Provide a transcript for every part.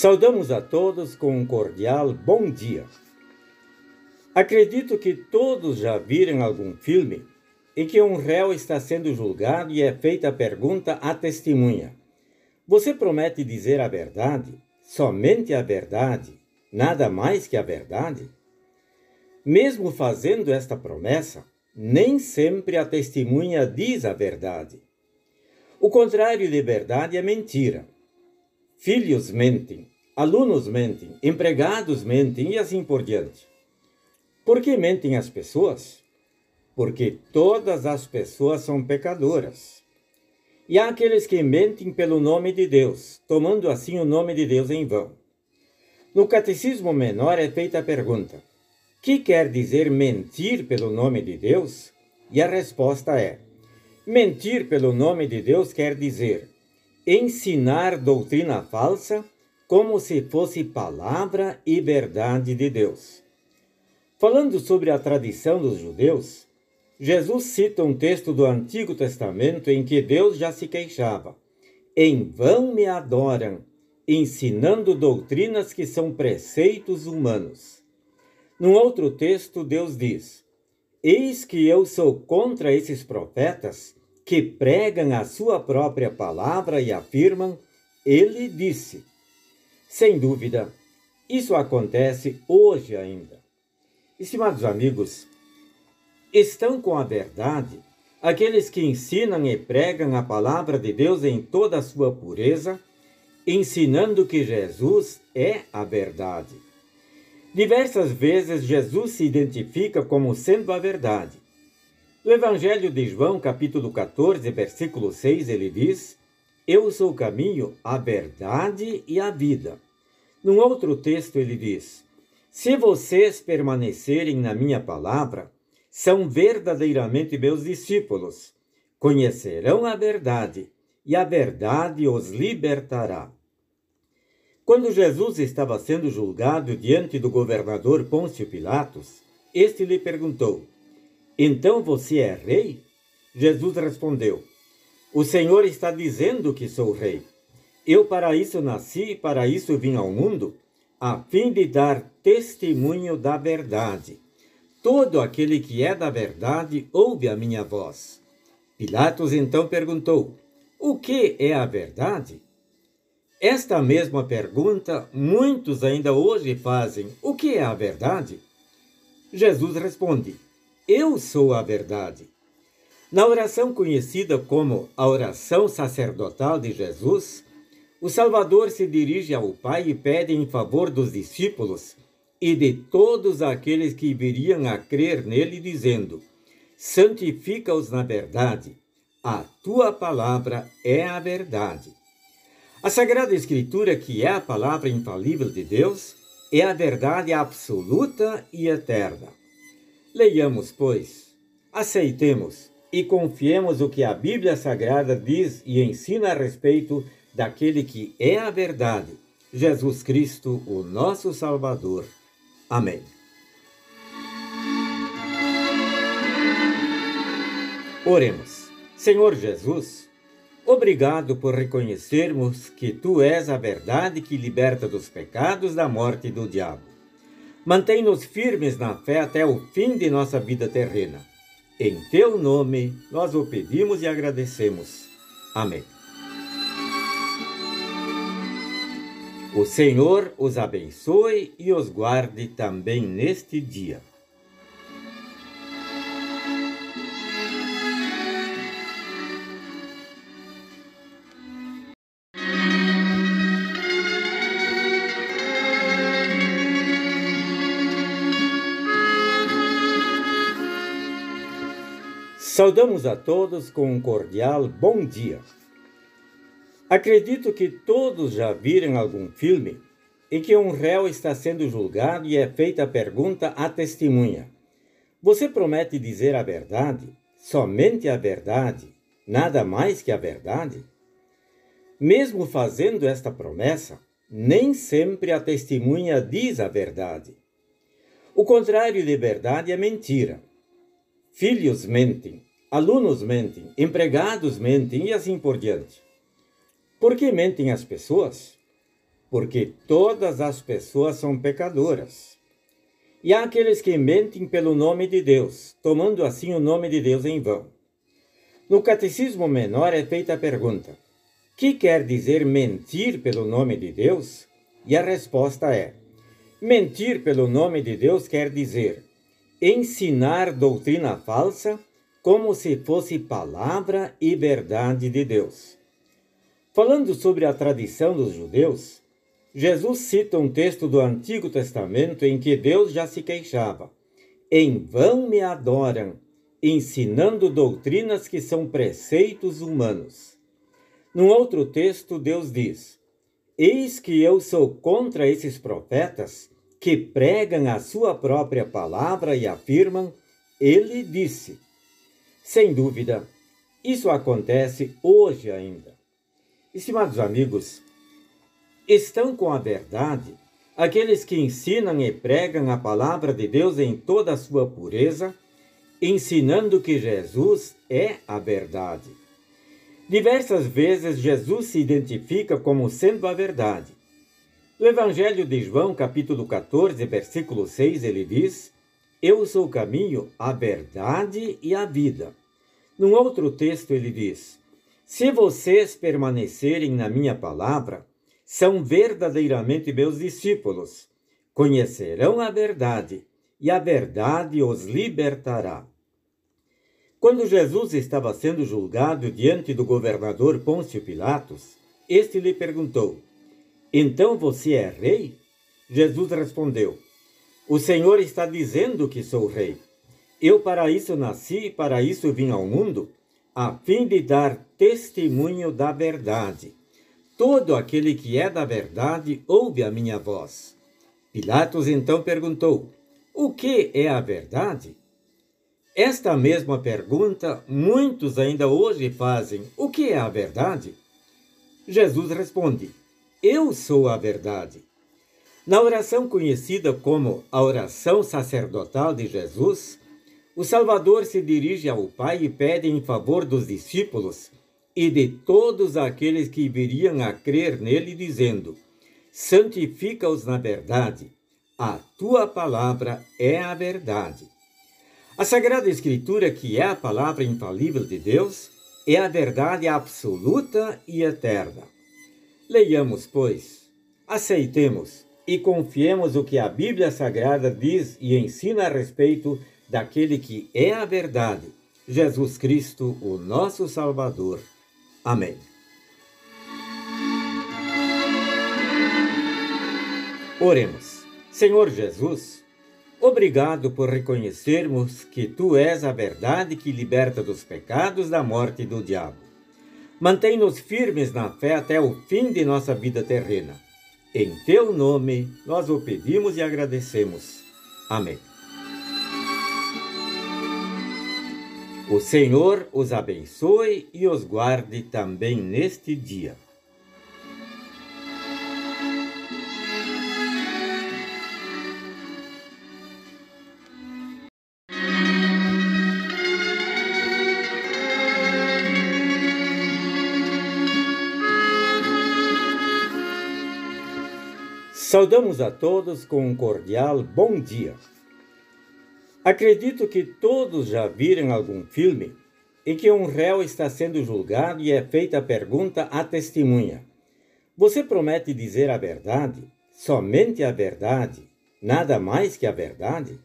Saudamos a todos com um cordial bom dia. Acredito que todos já viram algum filme em que um réu está sendo julgado e é feita a pergunta à testemunha: Você promete dizer a verdade, somente a verdade, nada mais que a verdade? Mesmo fazendo esta promessa, nem sempre a testemunha diz a verdade. O contrário de verdade é mentira. Filhos mentem, alunos mentem, empregados mentem e assim por diante. Por que mentem as pessoas? Porque todas as pessoas são pecadoras. E há aqueles que mentem pelo nome de Deus, tomando assim o nome de Deus em vão. No Catecismo Menor é feita a pergunta: que quer dizer mentir pelo nome de Deus? E a resposta é: mentir pelo nome de Deus quer dizer ensinar doutrina falsa como se fosse palavra e verdade de Deus. Falando sobre a tradição dos judeus, Jesus cita um texto do Antigo Testamento em que Deus já se queixava: Em vão me adoram, ensinando doutrinas que são preceitos humanos. Num outro texto, Deus diz: Eis que eu sou contra esses profetas que pregam a sua própria palavra e afirmam, ele disse. Sem dúvida, isso acontece hoje ainda. Estimados amigos, estão com a verdade aqueles que ensinam e pregam a palavra de Deus em toda a sua pureza, ensinando que Jesus é a verdade. Diversas vezes Jesus se identifica como sendo a verdade. No Evangelho de João, capítulo 14, versículo 6, ele diz: Eu sou o caminho, a verdade e a vida. Num outro texto, ele diz: Se vocês permanecerem na minha palavra, são verdadeiramente meus discípulos. Conhecerão a verdade, e a verdade os libertará. Quando Jesus estava sendo julgado diante do governador Pôncio Pilatos, este lhe perguntou: então você é rei? Jesus respondeu: O Senhor está dizendo que sou rei. Eu para isso nasci e para isso vim ao mundo, a fim de dar testemunho da verdade. Todo aquele que é da verdade ouve a minha voz. Pilatos então perguntou: O que é a verdade? Esta mesma pergunta muitos ainda hoje fazem: O que é a verdade? Jesus responde: eu sou a verdade. Na oração conhecida como a oração sacerdotal de Jesus, o Salvador se dirige ao Pai e pede em favor dos discípulos e de todos aqueles que viriam a crer nele, dizendo: Santifica-os na verdade, a tua palavra é a verdade. A Sagrada Escritura, que é a palavra infalível de Deus, é a verdade absoluta e eterna. Leiamos, pois, aceitemos e confiemos o que a Bíblia Sagrada diz e ensina a respeito daquele que é a verdade, Jesus Cristo, o nosso Salvador. Amém. Oremos. Senhor Jesus, obrigado por reconhecermos que tu és a verdade que liberta dos pecados, da morte e do diabo. Mantém-nos firmes na fé até o fim de nossa vida terrena. Em teu nome, nós o pedimos e agradecemos. Amém. O Senhor os abençoe e os guarde também neste dia. Saudamos a todos com um cordial bom dia. Acredito que todos já viram algum filme em que um réu está sendo julgado e é feita a pergunta à testemunha: Você promete dizer a verdade, somente a verdade, nada mais que a verdade? Mesmo fazendo esta promessa, nem sempre a testemunha diz a verdade. O contrário de verdade é mentira. Filhos mentem, Alunos mentem, empregados mentem e assim por diante. Por que mentem as pessoas? porque todas as pessoas são pecadoras. E há aqueles que mentem pelo nome de Deus, tomando assim o nome de Deus em vão. No Catecismo Menor é feita a pergunta: que quer dizer mentir pelo nome de Deus? E a resposta é: mentir pelo nome de Deus quer dizer ensinar doutrina falsa como se fosse palavra e verdade de Deus. Falando sobre a tradição dos judeus, Jesus cita um texto do Antigo Testamento em que Deus já se queixava: Em vão me adoram, ensinando doutrinas que são preceitos humanos. Num outro texto, Deus diz: Eis que eu sou contra esses profetas que pregam a sua própria palavra e afirmam: Ele disse. Sem dúvida, isso acontece hoje ainda. Estimados amigos, estão com a verdade aqueles que ensinam e pregam a palavra de Deus em toda a sua pureza, ensinando que Jesus é a verdade. Diversas vezes Jesus se identifica como sendo a verdade. No Evangelho de João, capítulo 14, versículo 6, ele diz: Eu sou o caminho, a verdade e a vida. Num outro texto, ele diz: Se vocês permanecerem na minha palavra, são verdadeiramente meus discípulos. Conhecerão a verdade, e a verdade os libertará. Quando Jesus estava sendo julgado diante do governador Pôncio Pilatos, este lhe perguntou: Então você é rei? Jesus respondeu: O Senhor está dizendo que sou rei. Eu para isso nasci e para isso vim ao mundo, a fim de dar testemunho da verdade. Todo aquele que é da verdade ouve a minha voz. Pilatos então perguntou: O que é a verdade? Esta mesma pergunta muitos ainda hoje fazem: O que é a verdade? Jesus responde: Eu sou a verdade. Na oração conhecida como a oração sacerdotal de Jesus, o Salvador se dirige ao Pai e pede em favor dos discípulos e de todos aqueles que viriam a crer nele, dizendo: Santifica-os na verdade, a tua palavra é a verdade. A Sagrada Escritura, que é a palavra infalível de Deus, é a verdade absoluta e eterna. Leiamos, pois, aceitemos e confiemos o que a Bíblia Sagrada diz e ensina a respeito daquele que é a verdade, Jesus Cristo, o nosso Salvador. Amém. Oremos. Senhor Jesus, obrigado por reconhecermos que tu és a verdade que liberta dos pecados, da morte e do diabo. Mantém-nos firmes na fé até o fim de nossa vida terrena. Em teu nome, nós o pedimos e agradecemos. Amém. O Senhor os abençoe e os guarde também neste dia. Saudamos a todos com um cordial bom dia. Acredito que todos já viram algum filme em que um réu está sendo julgado e é feita a pergunta à testemunha: Você promete dizer a verdade, somente a verdade, nada mais que a verdade?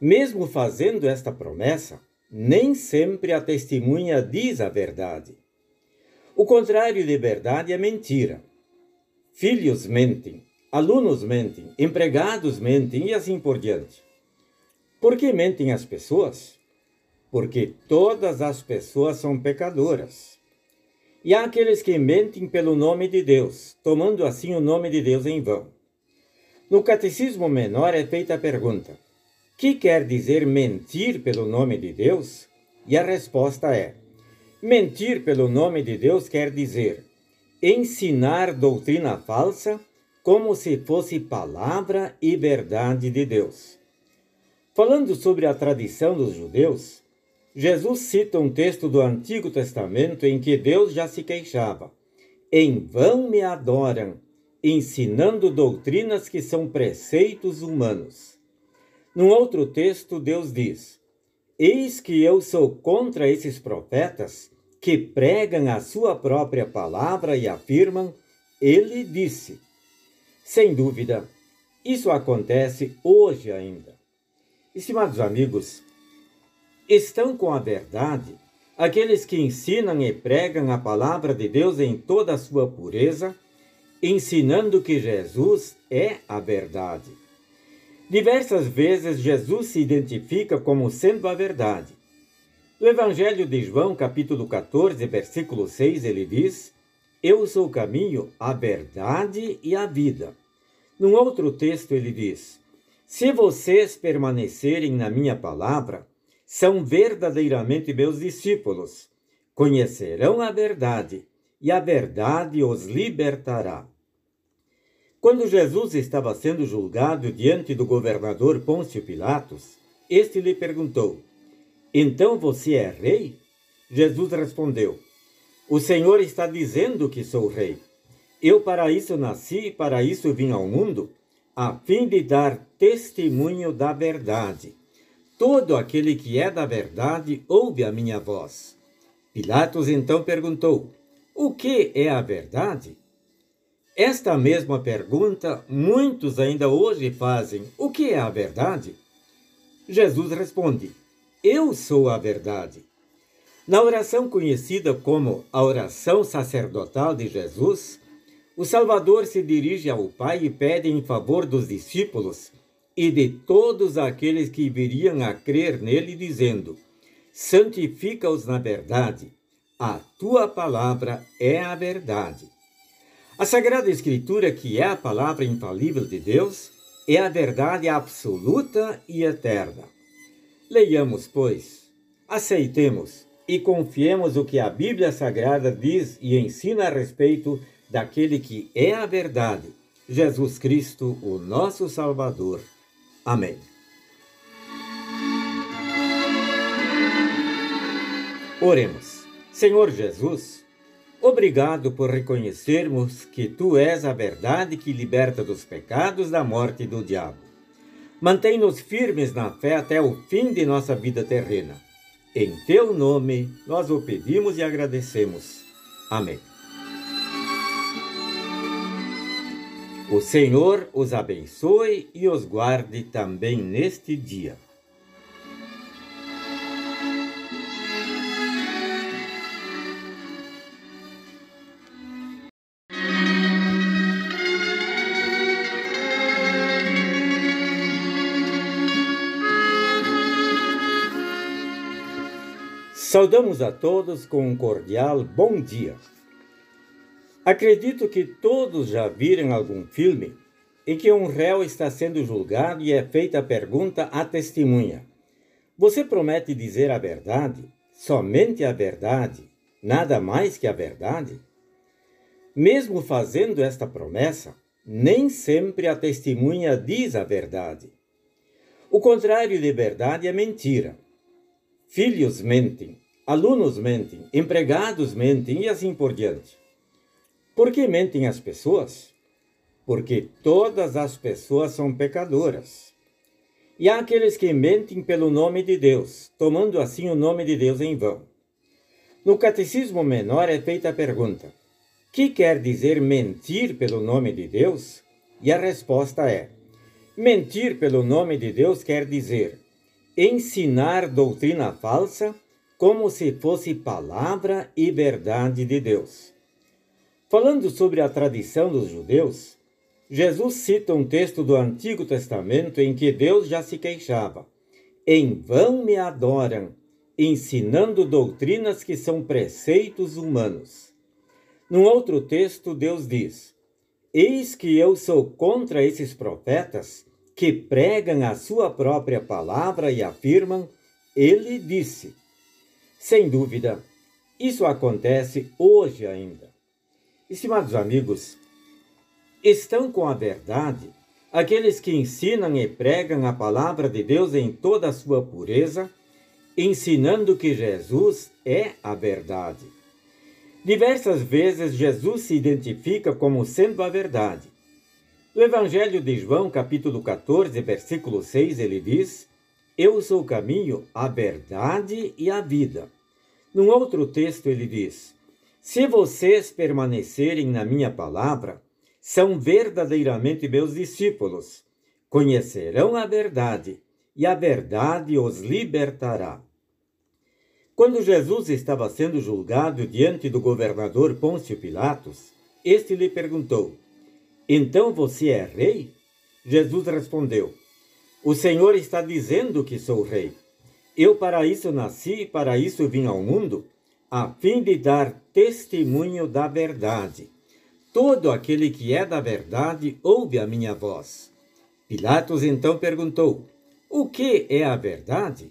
Mesmo fazendo esta promessa, nem sempre a testemunha diz a verdade. O contrário de verdade é mentira. Filhos mentem, alunos mentem, empregados mentem e assim por diante. Por que mentem as pessoas? Porque todas as pessoas são pecadoras. E há aqueles que mentem pelo nome de Deus, tomando assim o nome de Deus em vão. No Catecismo Menor é feita a pergunta: que quer dizer mentir pelo nome de Deus? E a resposta é: mentir pelo nome de Deus quer dizer ensinar doutrina falsa como se fosse palavra e verdade de Deus. Falando sobre a tradição dos judeus, Jesus cita um texto do Antigo Testamento em que Deus já se queixava: Em vão me adoram, ensinando doutrinas que são preceitos humanos. Num outro texto, Deus diz: Eis que eu sou contra esses profetas que pregam a sua própria palavra e afirmam: Ele disse. Sem dúvida, isso acontece hoje ainda. Estimados amigos, estão com a verdade aqueles que ensinam e pregam a palavra de Deus em toda a sua pureza, ensinando que Jesus é a verdade. Diversas vezes Jesus se identifica como sendo a verdade. No Evangelho de João, capítulo 14, versículo 6, ele diz: Eu sou o caminho, a verdade e a vida. Num outro texto, ele diz: Se vocês permanecerem na minha palavra, são verdadeiramente meus discípulos. Conhecerão a verdade, e a verdade os libertará. Quando Jesus estava sendo julgado diante do governador Pôncio Pilatos, este lhe perguntou: Então você é rei? Jesus respondeu: O Senhor está dizendo que sou rei. Eu para isso nasci e para isso vim ao mundo, a fim de dar testemunho da verdade. Todo aquele que é da verdade ouve a minha voz. Pilatos então perguntou: O que é a verdade? Esta mesma pergunta muitos ainda hoje fazem: O que é a verdade? Jesus responde: Eu sou a verdade. Na oração conhecida como a oração sacerdotal de Jesus, o Salvador se dirige ao Pai e pede em favor dos discípulos e de todos aqueles que viriam a crer nele, dizendo: Santifica-os na verdade, a tua palavra é a verdade. A Sagrada Escritura, que é a palavra infalível de Deus, é a verdade absoluta e eterna. Leiamos, pois, aceitemos e confiemos o que a Bíblia Sagrada diz e ensina a respeito daquele que é a verdade, Jesus Cristo, o nosso Salvador. Amém. Oremos. Senhor Jesus, obrigado por reconhecermos que tu és a verdade que liberta dos pecados, da morte e do diabo. Mantém-nos firmes na fé até o fim de nossa vida terrena. Em teu nome nós o pedimos e agradecemos. Amém. O Senhor os abençoe e os guarde também neste dia. Saudamos a todos com um cordial bom dia. Acredito que todos já viram algum filme em que um réu está sendo julgado e é feita a pergunta à testemunha: Você promete dizer a verdade, somente a verdade, nada mais que a verdade? Mesmo fazendo esta promessa, nem sempre a testemunha diz a verdade. O contrário de verdade é mentira. Filhos mentem, alunos mentem, empregados mentem e assim por diante. Por que mentem as pessoas? Porque todas as pessoas são pecadoras. E há aqueles que mentem pelo nome de Deus, tomando assim o nome de Deus em vão. No Catecismo Menor é feita a pergunta: que quer dizer mentir pelo nome de Deus? E a resposta é: mentir pelo nome de Deus quer dizer ensinar doutrina falsa como se fosse palavra e verdade de Deus. Falando sobre a tradição dos judeus, Jesus cita um texto do Antigo Testamento em que Deus já se queixava: Em vão me adoram, ensinando doutrinas que são preceitos humanos. Num outro texto, Deus diz: Eis que eu sou contra esses profetas que pregam a sua própria palavra e afirmam: Ele disse. Sem dúvida, isso acontece hoje ainda. Estimados amigos, estão com a verdade aqueles que ensinam e pregam a palavra de Deus em toda a sua pureza, ensinando que Jesus é a verdade. Diversas vezes Jesus se identifica como sendo a verdade, No Evangelho de João, capítulo 14, versículo 6, ele diz: Eu sou o caminho, a verdade e a vida. Num outro texto, ele diz: Se vocês permanecerem na minha palavra, são verdadeiramente meus discípulos. Conhecerão a verdade, e a verdade os libertará. Quando Jesus estava sendo julgado diante do governador Pôncio Pilatos, este lhe perguntou: Então você é rei? Jesus respondeu: O Senhor está dizendo que sou rei. Eu para isso nasci para isso vim ao mundo, a fim de dar testemunho da verdade. Todo aquele que é da verdade ouve a minha voz. Pilatos então perguntou: O que é a verdade?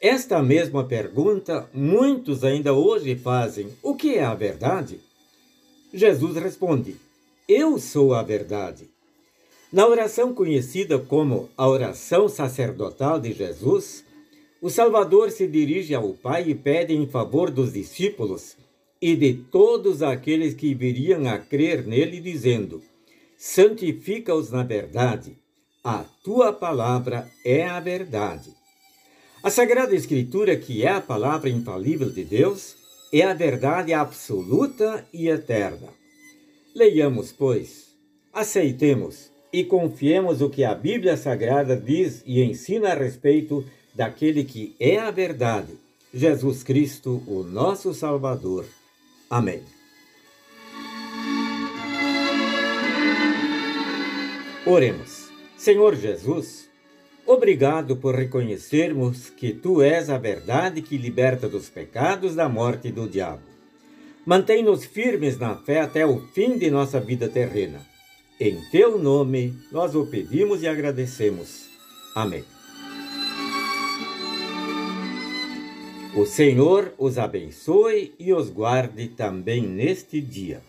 Esta mesma pergunta muitos ainda hoje fazem: o que é a verdade? Jesus responde: Eu sou a verdade. Na oração conhecida como a oração sacerdotal de Jesus, o Salvador se dirige ao Pai e pede em favor dos discípulos e de todos aqueles que viriam a crer nele, dizendo: Santifica-os na verdade, a tua palavra é a verdade. A Sagrada Escritura, que é a palavra infalível de Deus, é a verdade absoluta e eterna. Leiamos, pois, aceitemos e confiemos o que a Bíblia Sagrada diz e ensina a respeito daquele que é a verdade, Jesus Cristo, o nosso Salvador. Amém. Oremos. Senhor Jesus, Obrigado por reconhecermos que tu és a verdade que liberta dos pecados, da morte e do diabo. Mantém-nos firmes na fé até o fim de nossa vida terrena. Em teu nome nós o pedimos e agradecemos. Amém. O Senhor os abençoe e os guarde também neste dia.